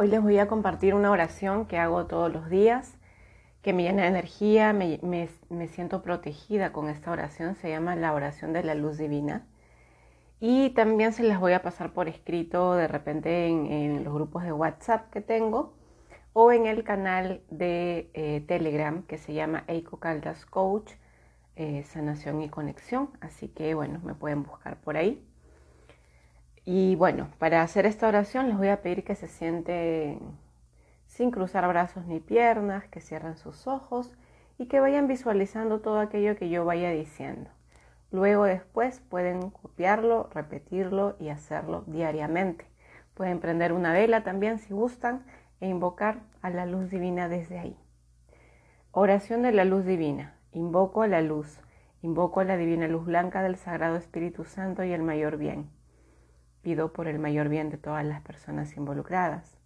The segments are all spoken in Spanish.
Hoy les voy a compartir una oración que hago todos los días, que me llena de energía, me, siento protegida con esta oración, se llama la oración de la luz divina. Y también se las voy a pasar por escrito de repente en, los grupos de WhatsApp que tengo o en el canal de eh, Telegram que se llama Eiko Caldas Coach, eh, Sanación y Conexión. Así que bueno, me pueden buscar por ahí. Y bueno, para hacer esta oración les voy a pedir que se sienten sin cruzar brazos ni piernas, que cierren sus ojos y que vayan visualizando todo aquello que yo vaya diciendo. Luego después pueden copiarlo, repetirlo y hacerlo diariamente. Pueden prender una vela también si gustan e invocar a la luz divina desde ahí. Oración de la luz divina. Invoco a la luz, invoco a la divina luz blanca del Sagrado Espíritu Santo y el mayor bien pido por el mayor bien de todas las personas involucradas.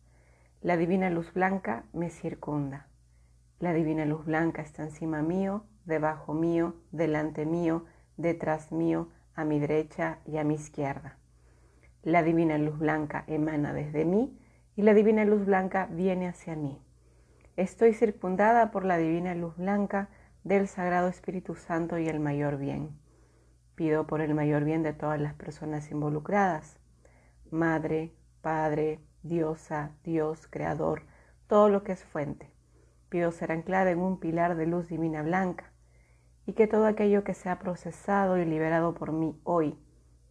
La divina luz blanca me circunda. La divina luz blanca está encima mío, debajo mío, delante mío, detrás mío, a mi derecha y a mi izquierda. La divina luz blanca emana desde mí y la divina luz blanca viene hacia mí. Estoy circundada por la divina luz blanca del Sagrado Espíritu Santo y el mayor bien. Pido por el mayor bien de todas las personas involucradas. Madre, Padre, Diosa, Dios, Creador, todo lo que es fuente. Pido ser anclada en un pilar de luz divina blanca y que todo aquello que sea procesado y liberado por mí hoy,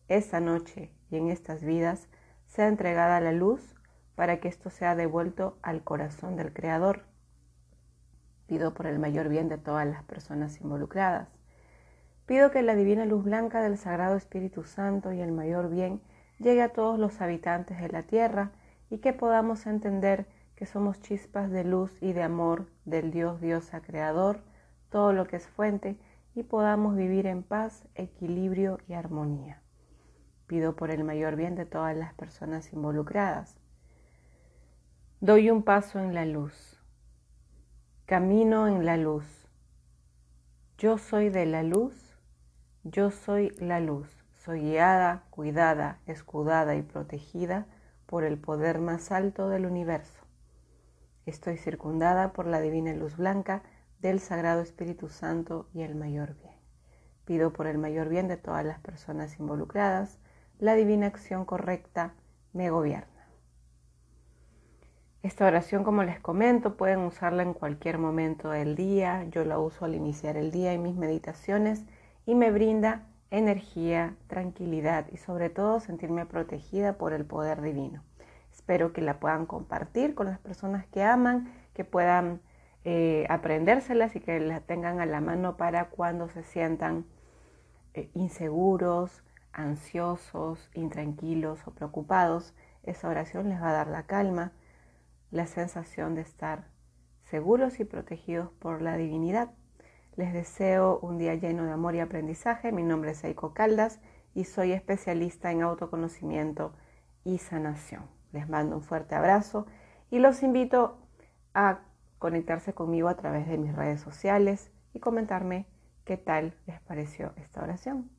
esta noche y en estas vidas sea entregada a la luz para que esto sea devuelto al corazón del Creador. Pido por el mayor bien de todas las personas involucradas. Pido que la divina luz blanca del Sagrado Espíritu Santo y el mayor bien llegue a todos los habitantes de la tierra y que podamos entender que somos chispas de luz y de amor del Dios Diosa Creador, todo lo que es fuente, y podamos vivir en paz, equilibrio y armonía. Pido por el mayor bien de todas las personas involucradas. Doy un paso en la luz. Camino en la luz. Yo soy de la luz. Yo soy la luz. Soy guiada, cuidada, escudada y protegida por el poder más alto del universo. Estoy circundada por la divina luz blanca del Sagrado Espíritu Santo y el mayor bien. Pido por el mayor bien de todas las personas involucradas, la divina acción correcta me gobierna. Esta oración, como les comento, pueden usarla en cualquier momento del día. Yo la uso al iniciar el día en mis meditaciones y me brinda energía, tranquilidad y sobre todo sentirme protegida por el poder divino. Espero que la puedan compartir con las personas que aman, que puedan eh, aprendérselas y que la tengan a la mano para cuando se sientan eh, inseguros, ansiosos, intranquilos o preocupados. Esa oración les va a dar la calma, la sensación de estar seguros y protegidos por la divinidad. Les deseo un día lleno de amor y aprendizaje. Mi nombre es Eiko Caldas y soy especialista en autoconocimiento y sanación. Les mando un fuerte abrazo y los invito a conectarse conmigo a través de mis redes sociales y comentarme qué tal les pareció esta oración.